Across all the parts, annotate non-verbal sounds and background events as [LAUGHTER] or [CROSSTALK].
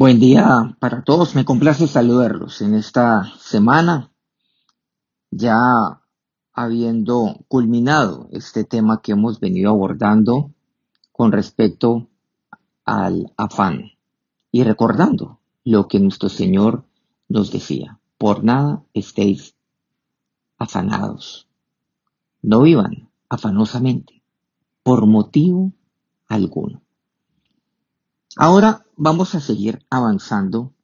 Buen día para todos. Me complace saludarlos en esta semana, ya habiendo culminado este tema que hemos venido abordando con respecto al afán y recordando lo que nuestro Señor nos decía. Por nada estéis afanados. No vivan afanosamente por motivo alguno. Ahora vamos a seguir avanzando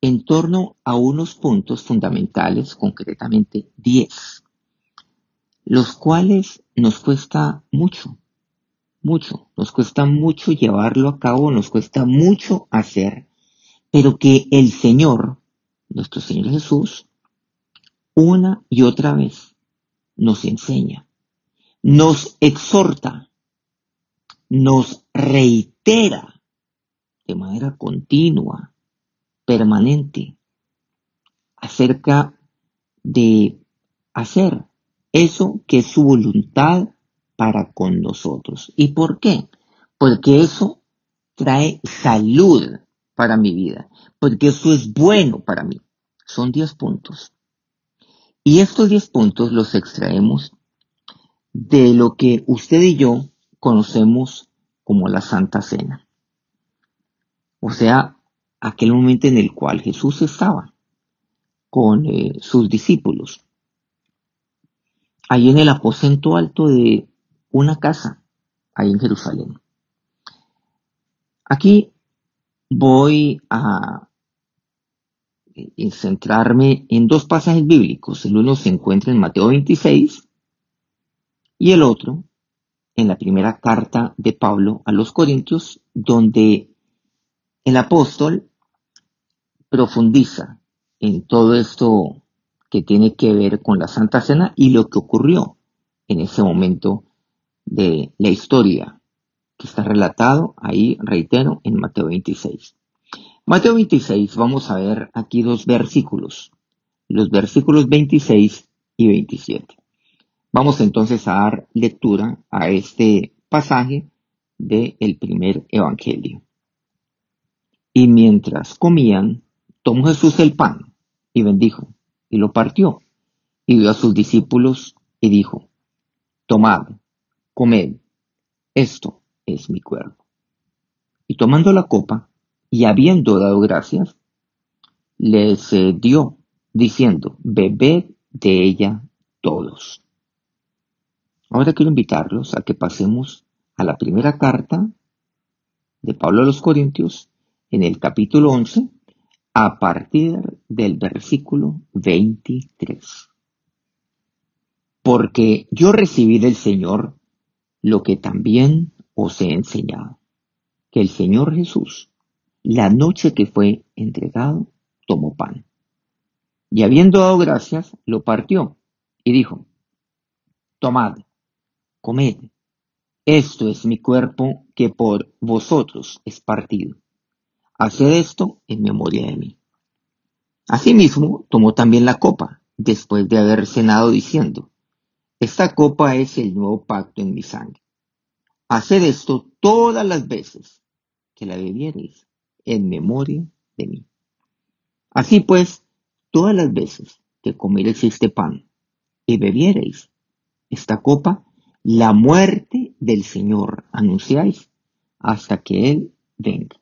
en torno a unos puntos fundamentales, concretamente 10, los cuales nos cuesta mucho, mucho, nos cuesta mucho llevarlo a cabo, nos cuesta mucho hacer, pero que el Señor, nuestro Señor Jesús, una y otra vez nos enseña, nos exhorta, nos reitera de manera continua, permanente, acerca de hacer eso que es su voluntad para con nosotros. ¿Y por qué? Porque eso trae salud para mi vida, porque eso es bueno para mí. Son 10 puntos. Y estos 10 puntos los extraemos de lo que usted y yo conocemos como la Santa Cena. O sea, aquel momento en el cual Jesús estaba con eh, sus discípulos, ahí en el aposento alto de una casa, ahí en Jerusalén. Aquí voy a eh, centrarme en dos pasajes bíblicos. El uno se encuentra en Mateo 26 y el otro en la primera carta de Pablo a los Corintios, donde el apóstol profundiza en todo esto que tiene que ver con la Santa Cena y lo que ocurrió en ese momento de la historia que está relatado ahí, reitero, en Mateo 26. Mateo 26, vamos a ver aquí dos versículos, los versículos 26 y 27. Vamos entonces a dar lectura a este pasaje del primer evangelio. Y mientras comían, tomó Jesús el pan y bendijo, y lo partió, y dio a sus discípulos y dijo, Tomad, comed, esto es mi cuerpo. Y tomando la copa, y habiendo dado gracias, les dio, diciendo, bebed de ella todos. Ahora quiero invitarlos a que pasemos a la primera carta de Pablo a los Corintios, en el capítulo 11 a partir del versículo 23. Porque yo recibí del Señor lo que también os he enseñado, que el Señor Jesús, la noche que fue entregado, tomó pan. Y habiendo dado gracias, lo partió y dijo, Tomad, comed, esto es mi cuerpo que por vosotros es partido. Haced esto en memoria de mí. Asimismo, tomó también la copa, después de haber cenado, diciendo, Esta copa es el nuevo pacto en mi sangre. Haced esto todas las veces que la bebiereis en memoria de mí. Así pues, todas las veces que comiereis este pan y bebiereis esta copa, la muerte del Señor anunciáis hasta que Él venga.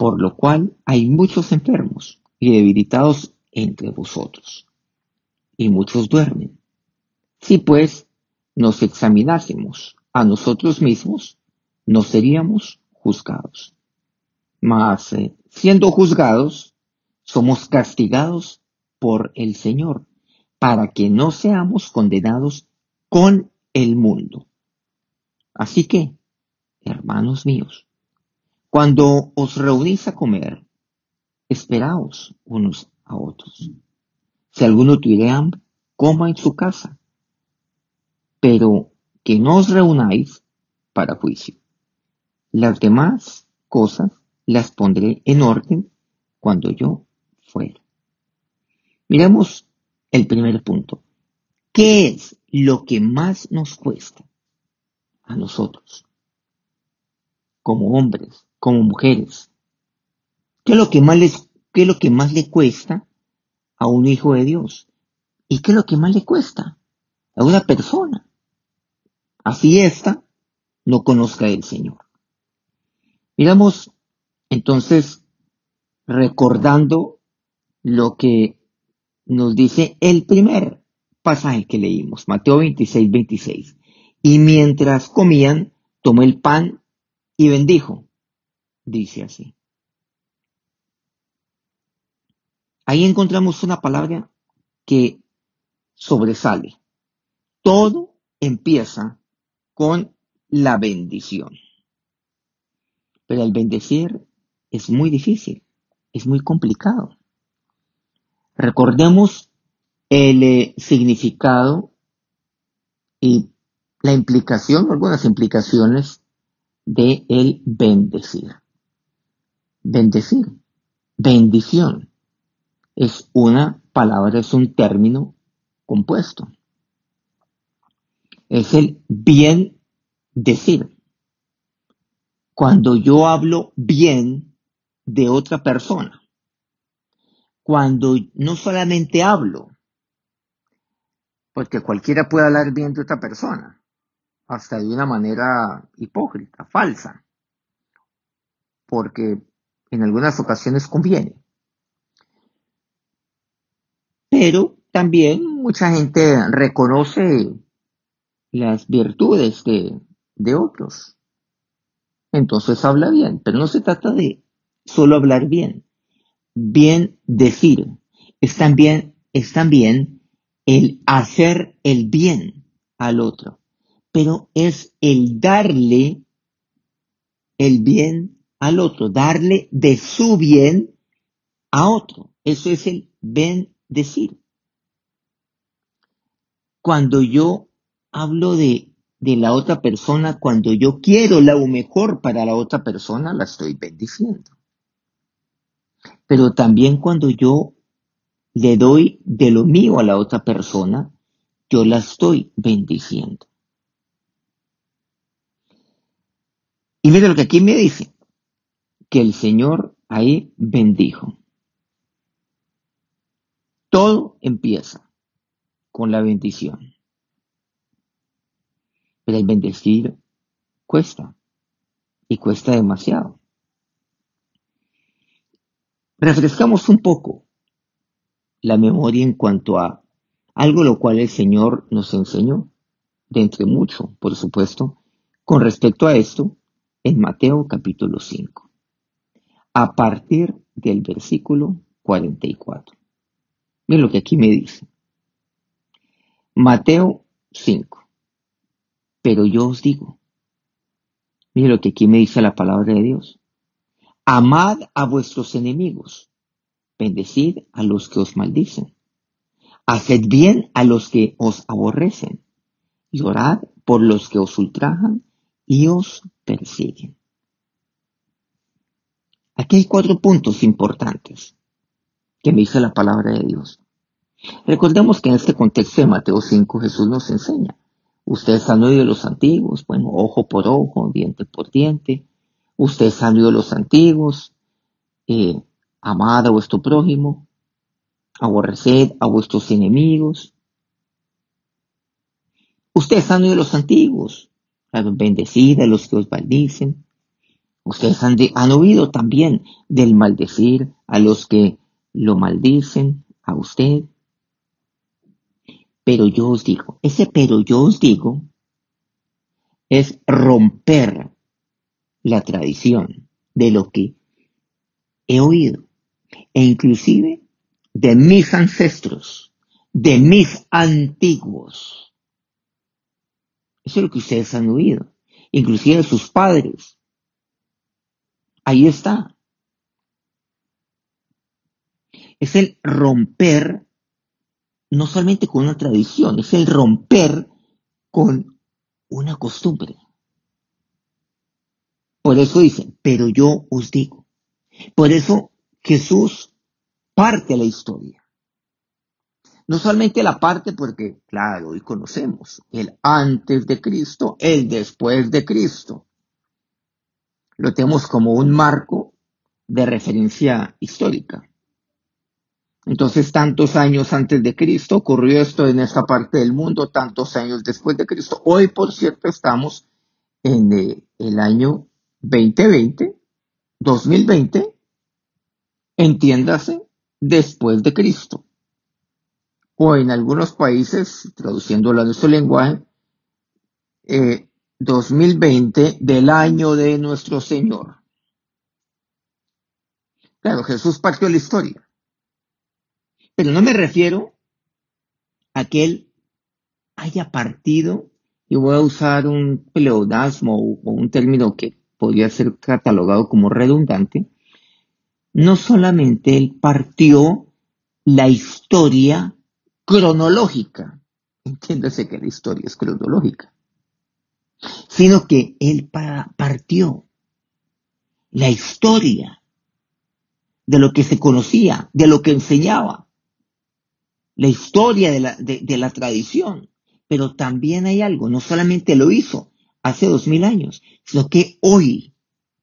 por lo cual hay muchos enfermos y debilitados entre vosotros, y muchos duermen. Si pues nos examinásemos a nosotros mismos, no seríamos juzgados. Mas eh, siendo juzgados, somos castigados por el Señor, para que no seamos condenados con el mundo. Así que, hermanos míos, cuando os reunís a comer, esperaos unos a otros. Si alguno tuviera hambre, coma en su casa, pero que no os reunáis para juicio. Las demás cosas las pondré en orden cuando yo fuera. Miremos el primer punto. ¿Qué es lo que más nos cuesta a nosotros? Como hombres, como mujeres. ¿Qué es lo que más les, qué es lo que más le cuesta a un hijo de Dios? ¿Y qué es lo que más le cuesta a una persona? Así esta no conozca el Señor. Miramos entonces recordando lo que nos dice el primer pasaje que leímos, Mateo 26, 26. Y mientras comían, tomó el pan y bendijo. Dice así. Ahí encontramos una palabra que sobresale. Todo empieza con la bendición. Pero el bendecir es muy difícil, es muy complicado. Recordemos el eh, significado y la implicación, algunas implicaciones de el bendecir. Bendecir, bendición, es una palabra, es un término compuesto. Es el bien decir. Cuando yo hablo bien de otra persona, cuando no solamente hablo, porque cualquiera puede hablar bien de otra persona, hasta de una manera hipócrita, falsa, porque en algunas ocasiones conviene. Pero también mucha gente reconoce las virtudes de, de otros. Entonces habla bien, pero no se trata de solo hablar bien, bien decir, es también, es también el hacer el bien al otro, pero es el darle el bien al otro, darle de su bien a otro. Eso es el decir. Cuando yo hablo de, de la otra persona, cuando yo quiero lo mejor para la otra persona, la estoy bendiciendo. Pero también cuando yo le doy de lo mío a la otra persona, yo la estoy bendiciendo. Y mira lo que aquí me dice, que el Señor ahí bendijo. Todo empieza con la bendición. Pero el bendecir cuesta y cuesta demasiado refrescamos un poco la memoria en cuanto a algo lo cual el Señor nos enseñó, de entre mucho, por supuesto, con respecto a esto, en Mateo capítulo 5, a partir del versículo 44. Miren lo que aquí me dice. Mateo 5. Pero yo os digo, miren lo que aquí me dice la palabra de Dios. Amad a vuestros enemigos, bendecid a los que os maldicen, haced bien a los que os aborrecen, y orad por los que os ultrajan y os persiguen. Aquí hay cuatro puntos importantes que me dice la palabra de Dios. Recordemos que en este contexto de Mateo 5 Jesús nos enseña. Ustedes han oído los antiguos, bueno, ojo por ojo, diente por diente, Ustedes han oído los antiguos, eh, amad a vuestro prójimo, aborreced a vuestros enemigos. Ustedes han oído los antiguos, bendecid a los que os maldicen. Ustedes han, han oído también del maldecir a los que lo maldicen a usted. Pero yo os digo, ese pero yo os digo es romper la tradición de lo que he oído e inclusive de mis ancestros, de mis antiguos. Eso es lo que ustedes han oído, inclusive de sus padres. Ahí está. Es el romper no solamente con una tradición, es el romper con una costumbre. Por eso dice, pero yo os digo. Por eso Jesús parte la historia. No solamente la parte porque, claro, hoy conocemos el antes de Cristo, el después de Cristo. Lo tenemos como un marco de referencia histórica. Entonces, tantos años antes de Cristo ocurrió esto en esta parte del mundo, tantos años después de Cristo. Hoy, por cierto, estamos en eh, el año 2020, 2020, entiéndase, después de Cristo. O en algunos países, traduciéndolo a nuestro lenguaje, 2020 eh, del año de nuestro Señor. Claro, Jesús partió la historia. Pero no me refiero a que él haya partido, y voy a usar un pleonasmo o un término que podría ser catalogado como redundante, no solamente él partió la historia cronológica, entiéndase que la historia es cronológica, sino que él partió la historia de lo que se conocía, de lo que enseñaba, la historia de la, de, la tradición. Pero también hay algo, no solamente lo hizo hace dos mil años, sino que hoy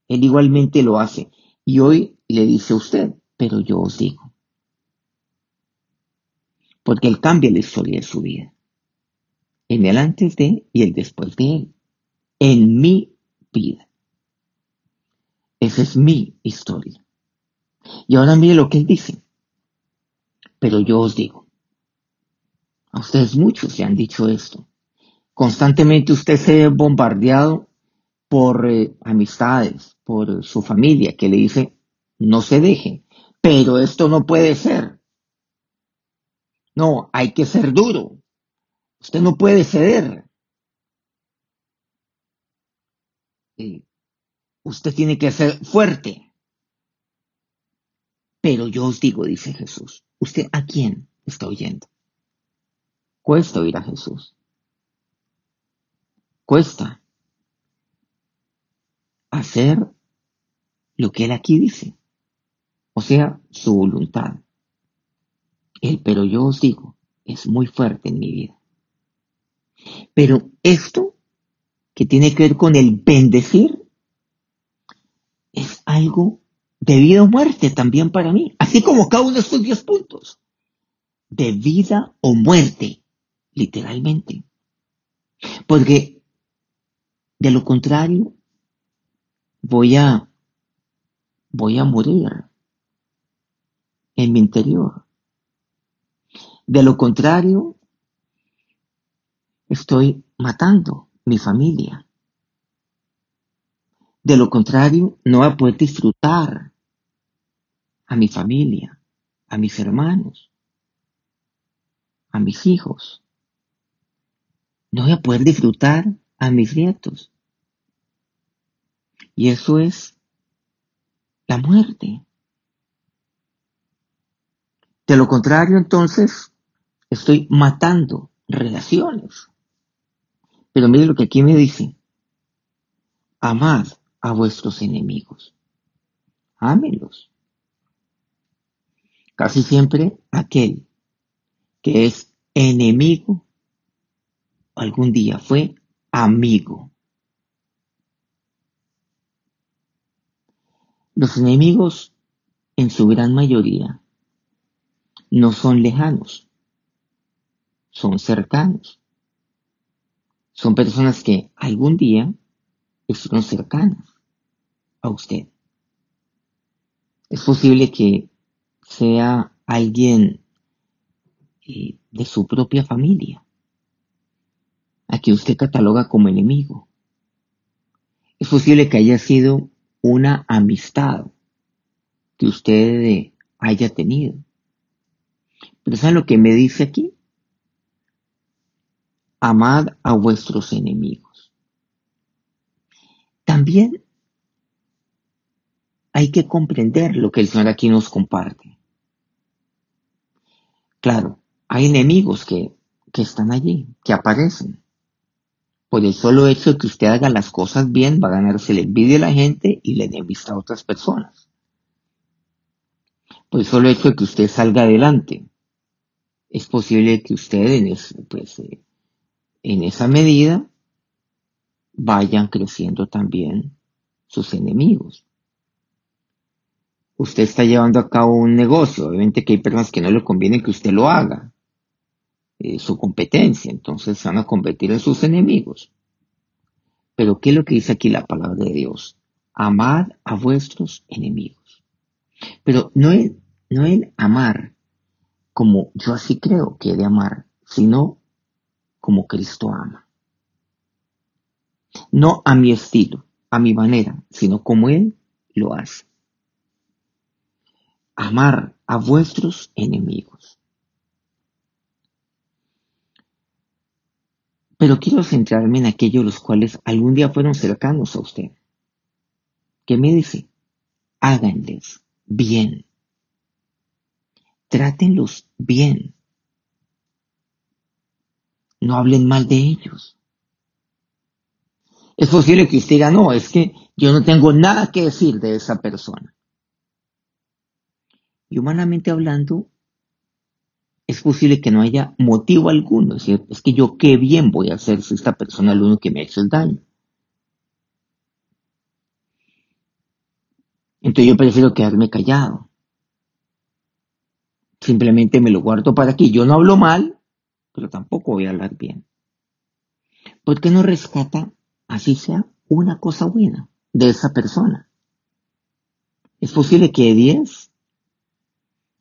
él igualmente lo hace. Y hoy le dice a usted, pero yo os digo. Porque él cambia la historia de su vida. En el antes de y el después de él. En mi vida. Esa es mi historia. Y ahora mire lo que él dice. Pero yo os digo. A ustedes muchos se han dicho esto. Constantemente usted se ve bombardeado por eh, amistades, por su familia, que le dice, no se deje, pero esto no puede ser. No, hay que ser duro. Usted no puede ceder. Usted tiene que ser fuerte. Pero yo os digo, dice Jesús, ¿usted a quién está oyendo? Cuesta oír a Jesús. Cuesta hacer lo que Él aquí dice, o sea, su voluntad. El pero yo os digo, es muy fuerte en mi vida. Pero esto que tiene que ver con el bendecir es algo de vida o muerte también para mí, así como cada uno de estos diez puntos, de vida o muerte literalmente. Porque de lo contrario, voy a, voy a morir en mi interior. De lo contrario, estoy matando mi familia. De lo contrario, no voy a poder disfrutar a mi familia, a mis hermanos, a mis hijos no voy a poder disfrutar a mis nietos. Y eso es la muerte. De lo contrario, entonces, estoy matando relaciones. Pero mire lo que aquí me dice. Amad a vuestros enemigos. Ámelos. Casi siempre aquel que es enemigo algún día fue amigo. Los enemigos, en su gran mayoría, no son lejanos, son cercanos. Son personas que algún día estuvieron cercanas a usted. Es posible que sea alguien eh, de su propia familia a que usted cataloga como enemigo. Es posible que haya sido una amistad que usted haya tenido. Pero ¿saben lo que me dice aquí? Amad a vuestros enemigos. También hay que comprender lo que el Señor aquí nos comparte. Claro, hay enemigos que, que están allí, que aparecen. Por el solo hecho de que usted haga las cosas bien, va a ganarse la envidia de la gente y la enemistad a otras personas. Por el solo hecho de que usted salga adelante, es posible que usted en, pues, eh, en esa medida vayan creciendo también sus enemigos. Usted está llevando a cabo un negocio, obviamente que hay personas que no le conviene que usted lo haga, eh, su competencia, entonces van a competir en sus enemigos. Pero ¿qué es lo que dice aquí la palabra de Dios? Amad a vuestros enemigos. Pero no es, no es amar como yo así creo que he de amar, sino como Cristo ama. No a mi estilo, a mi manera, sino como Él lo hace. Amar a vuestros enemigos. Pero quiero centrarme en aquellos los cuales algún día fueron cercanos a usted. ¿Qué me dice? Háganles bien. Trátenlos bien. No hablen mal de ellos. Es posible que usted diga, no, es que yo no tengo nada que decir de esa persona. Y humanamente hablando, es posible que no haya motivo alguno. Es, es que yo qué bien voy a hacer si esta persona es lo único que me ha hecho el daño. Entonces yo prefiero quedarme callado. Simplemente me lo guardo para aquí. Yo no hablo mal, pero tampoco voy a hablar bien. ¿Por qué no rescata, así sea, una cosa buena de esa persona? Es posible que de diez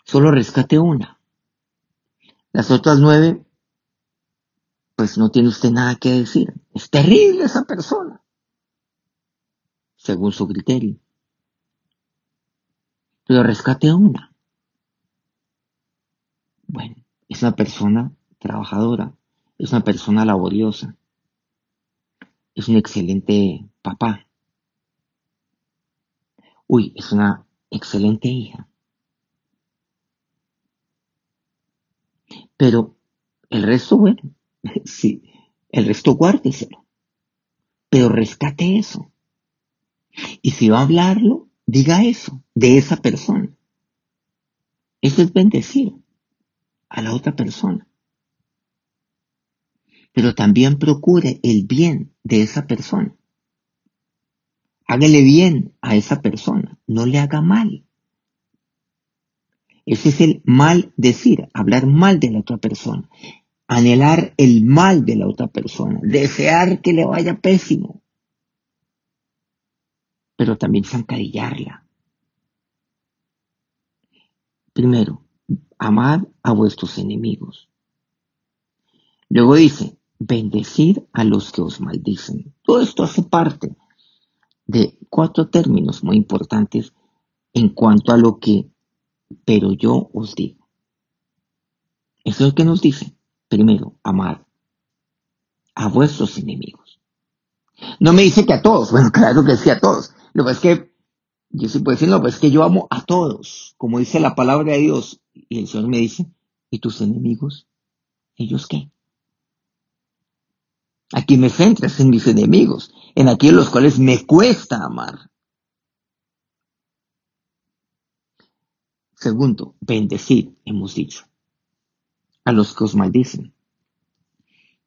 solo rescate una. Las otras nueve, pues no tiene usted nada que decir. Es terrible esa persona, según su criterio. Pero rescate una. Bueno, es una persona trabajadora, es una persona laboriosa, es un excelente papá. Uy, es una excelente hija. Pero el resto, bueno, [LAUGHS] sí, el resto guárdeselo. Pero rescate eso. Y si va a hablarlo, diga eso, de esa persona. Eso es bendecir a la otra persona pero también procure el bien de esa persona. Hágale bien a esa persona, no le haga mal. Ese es el mal decir, hablar mal de la otra persona, anhelar el mal de la otra persona, desear que le vaya pésimo, pero también zancadillarla. Primero, amad a vuestros enemigos. Luego dice, bendecid a los que os maldicen. Todo esto hace parte de cuatro términos muy importantes en cuanto a lo que, pero yo os digo. Eso es lo que nos dice. Primero, amad a vuestros enemigos. No me dice que a todos, bueno, [LAUGHS] claro que sí a todos. Lo que es que, yo sí puedo decir, no, pues es que yo amo a todos, como dice la palabra de Dios. Y el Señor me dice, ¿y tus enemigos? ¿Ellos qué? Aquí me centras en mis enemigos, en aquellos los cuales me cuesta amar. Segundo, bendecid, hemos dicho, a los que os maldicen.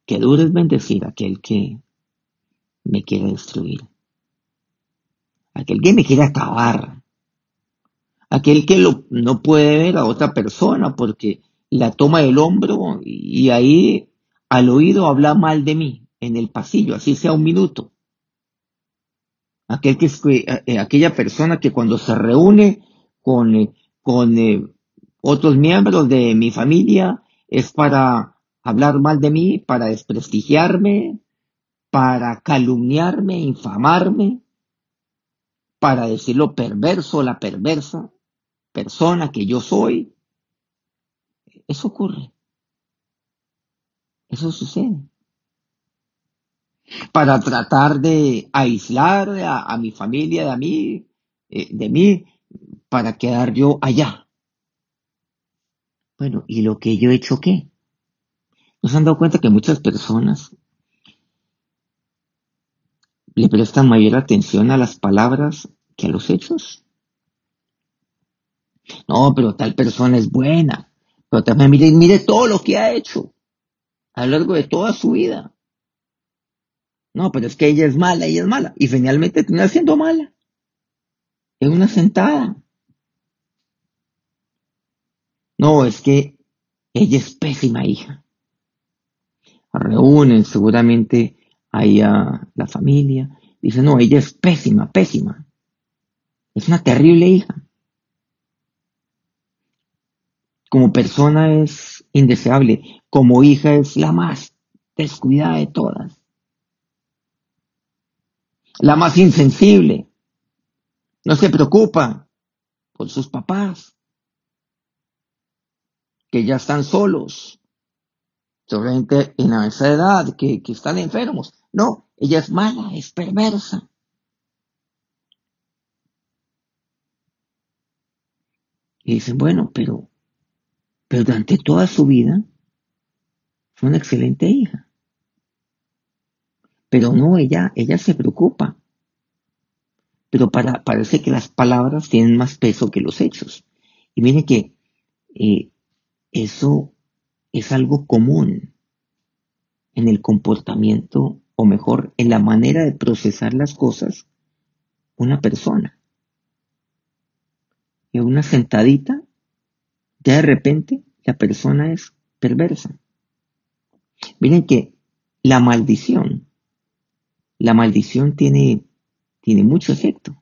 Que duro es bendecir a aquel que me quiere destruir, aquel que me quiere acabar, aquel que no puede ver a otra persona porque la toma del hombro y ahí al oído habla mal de mí en el pasillo, así sea un minuto. Aquel que, eh, aquella persona que cuando se reúne con, eh, con eh, otros miembros de mi familia es para hablar mal de mí, para desprestigiarme, para calumniarme, infamarme, para decir lo perverso, la perversa persona que yo soy. Eso ocurre. Eso sucede para tratar de aislar a, mi familia de mí, eh, de mí, para quedar yo allá. Bueno, ¿y lo que yo he hecho qué? ¿Nos han dado cuenta que muchas personas le prestan mayor atención a las palabras que a los hechos? No, pero tal persona es buena. Pero también mire, mire todo lo que ha hecho a lo largo de toda su vida. No, pero es que ella es mala, ella es mala. Y finalmente termina siendo mala. En una sentada. No, es que ella es pésima hija. Reúnen seguramente ahí a la familia. Dicen, no, ella es pésima, pésima. Es una terrible hija. Como persona es indeseable. Como hija es la más descuidada de todas la más insensible. No se preocupa por sus papás, que ya están solos, seguramente en esa edad, que, que están enfermos. No, ella es mala, es perversa. Y dicen, bueno, pero, pero durante toda su vida fue una excelente hija. Pero no, ella, ella se preocupa. Pero para, parece que las palabras tienen más peso que los hechos. Y miren que eh, eso es algo común en el comportamiento, o mejor, en la manera de procesar las cosas, una persona. Y una sentadita, ya de repente la persona es perversa. Miren que la maldición la maldición tiene, tiene mucho efecto.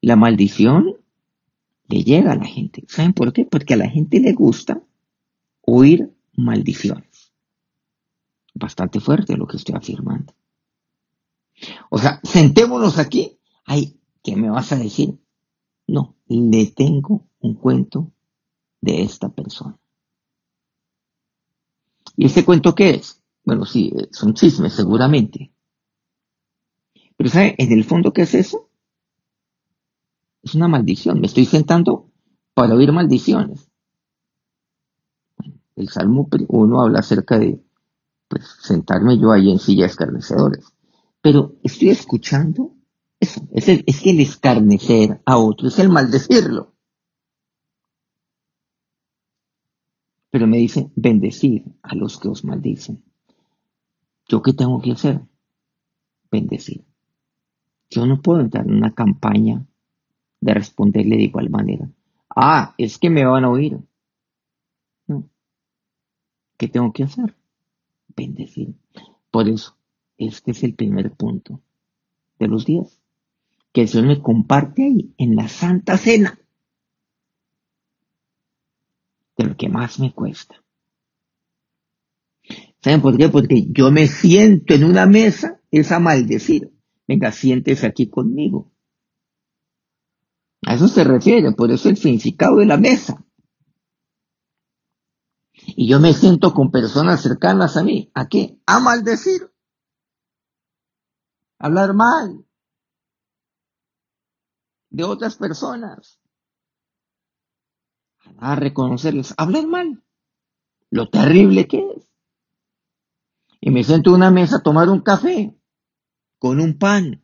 La maldición le llega a la gente. ¿Saben por qué? Porque a la gente le gusta oír maldiciones. Bastante fuerte lo que estoy afirmando. O sea, sentémonos aquí. Ay, ¿qué me vas a decir? No, le tengo un cuento de esta persona. ¿Y ese cuento qué es? Bueno, sí, eh, son chismes seguramente. Pero ¿sabe en el fondo qué es eso? Es una maldición. Me estoy sentando para oír maldiciones. El Salmo 1 habla acerca de pues, sentarme yo ahí en silla de escarnecedores. Pero estoy escuchando eso. Es, es que el escarnecer a otro es el maldecirlo. Pero me dice, bendecir a los que os maldicen. ¿Yo qué tengo que hacer? Bendecir. Yo no puedo entrar en una campaña de responderle de igual manera. Ah, es que me van a oír. No. ¿Qué tengo que hacer? Bendecir. Por eso, este es el primer punto de los días. Que el me comparte ahí, en la Santa Cena, de lo que más me cuesta. ¿Saben por qué? Porque yo me siento en una mesa, es a maldecir. Venga, siéntese aquí conmigo. A eso se refiere, por eso el significado de la mesa. Y yo me siento con personas cercanas a mí. ¿A qué? A maldecir. Hablar mal de otras personas. A reconocerles. Hablar mal. Lo terrible que es y me siento en una mesa a tomar un café con un pan.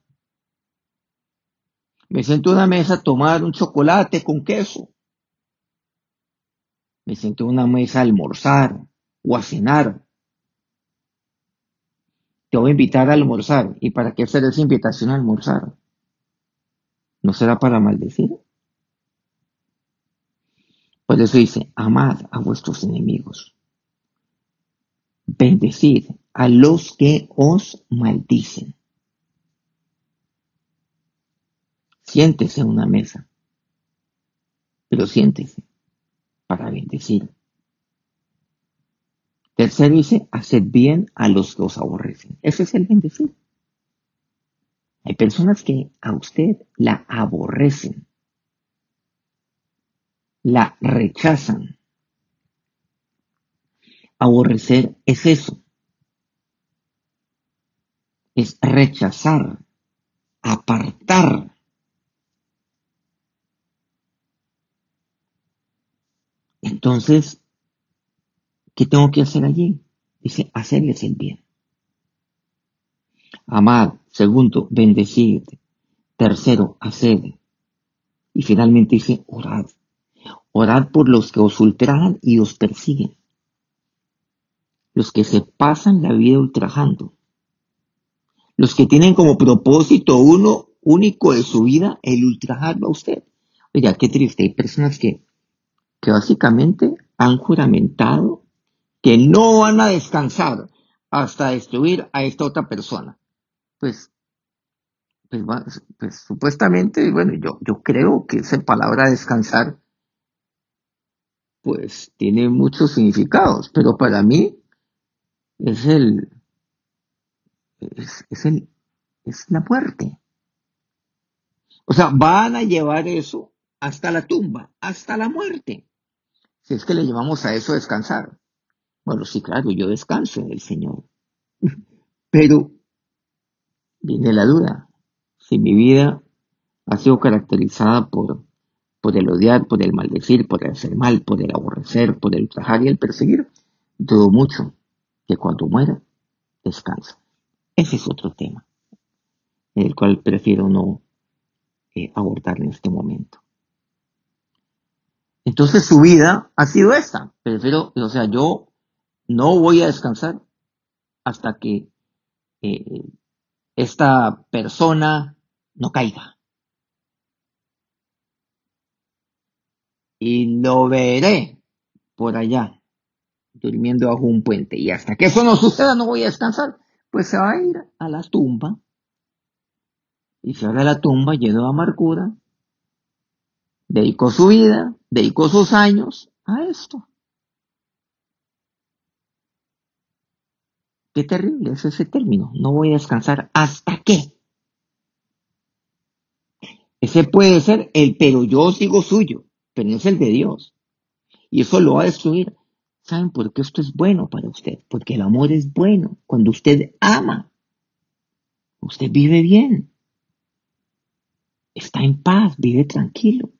Me siento en una mesa a tomar un chocolate con queso. Me siento en una mesa a almorzar o a cenar. Te voy a invitar a almorzar. ¿Y para qué hacer esa invitación a almorzar? ¿No será para maldecir? Por eso dice, amad a vuestros enemigos. Bendecid a los que os maldicen. Siéntese en una mesa, pero siéntese para bendecir. Tercero dice, haced bien a los que os aborrecen. Ese es el bendecir. Hay personas que a usted la aborrecen, la rechazan. Aborrecer es eso, es rechazar, apartar. Entonces, ¿qué tengo que hacer allí? Dice, hacerles el bien. Amar. Segundo, bendecir. Tercero, hacer. Y finalmente dice, orad. Orad por los que os ultrajan y os persiguen. Los que se pasan la vida ultrajando. Los que tienen como propósito uno único de su vida el ultrajarlo a usted. Oiga, qué triste. Hay personas que, que básicamente han juramentado que no van a descansar hasta destruir a esta otra persona. Pues, pues, pues supuestamente, bueno, yo, yo creo que esa palabra descansar, pues tiene muchos significados, pero para mí es el, es, es el, es la muerte. O sea, van a llevar eso hasta la tumba, hasta la muerte. Si es que le llevamos a eso descansar. Bueno, sí, claro, yo descanso en el Señor. [LAUGHS] Pero viene la duda. Si mi vida ha sido caracterizada por, por el odiar, por el maldecir, por el hacer mal, por el aborrecer, por el ultrajar y el perseguir, dudo mucho que cuando muera descansa. Ese es otro tema, el cual prefiero no eh, abordar en este momento. Entonces su vida ha sido esta. Prefiero, o sea, yo no voy a descansar hasta que eh, esta persona no caiga. Y lo veré por allá, durmiendo bajo un puente. Y hasta que eso no suceda, no voy a descansar. Pues se va a ir a la tumba. Y se va a la tumba lleno de amargura. Dedicó su vida, dedicó sus años a esto. Qué terrible es ese término. No voy a descansar hasta qué. Ese puede ser el pero yo sigo suyo, pero no es el de Dios. Y eso lo va a destruir. ¿Saben por qué esto es bueno para usted? Porque el amor es bueno. Cuando usted ama, usted vive bien. Está en paz, vive tranquilo.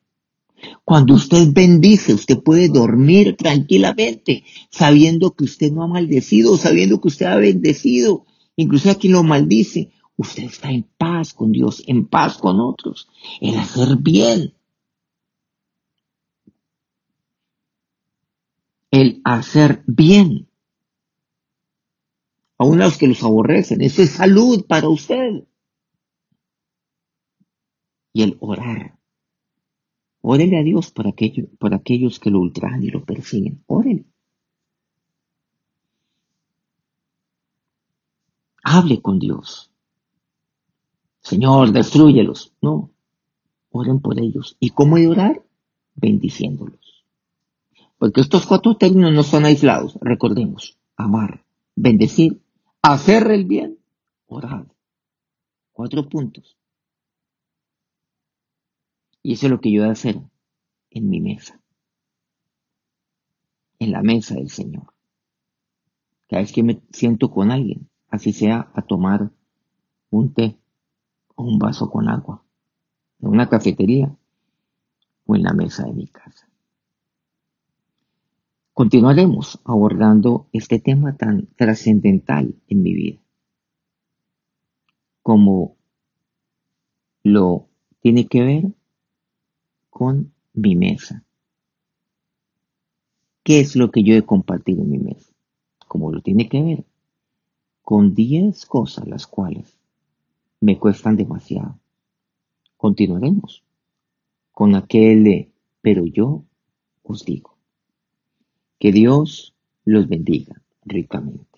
Cuando usted bendice, usted puede dormir tranquilamente, sabiendo que usted no ha maldecido, sabiendo que usted ha bendecido, incluso a quien lo maldice. Usted está en paz con Dios, en paz con otros, el hacer bien. El hacer bien. Aún los que los aborrecen, eso es salud para usted. Y el orar Órele a Dios por, aquellos que lo ultrajan y lo persiguen. Órele. Hable con Dios. Señor, destruyelos. No. Oren por ellos. ¿Y cómo orar? Bendiciéndolos. Porque estos cuatro términos no son aislados. Recordemos. Amar, bendecir, hacer el bien, orar. Cuatro puntos. Y eso es lo que yo voy a hacer en mi mesa. En la mesa del Señor. Cada vez que me siento con alguien, así sea a tomar un té o un vaso con agua, en una cafetería o en la mesa de mi casa. Continuaremos abordando este tema tan trascendental en mi vida, como lo tiene que ver con mi mesa. ¿Qué es lo que yo he compartido en mi mesa? Como lo tiene que ver con 10 cosas las cuales me cuestan demasiado. Continuaremos con aquel de, pero yo os digo, que Dios los bendiga ricamente.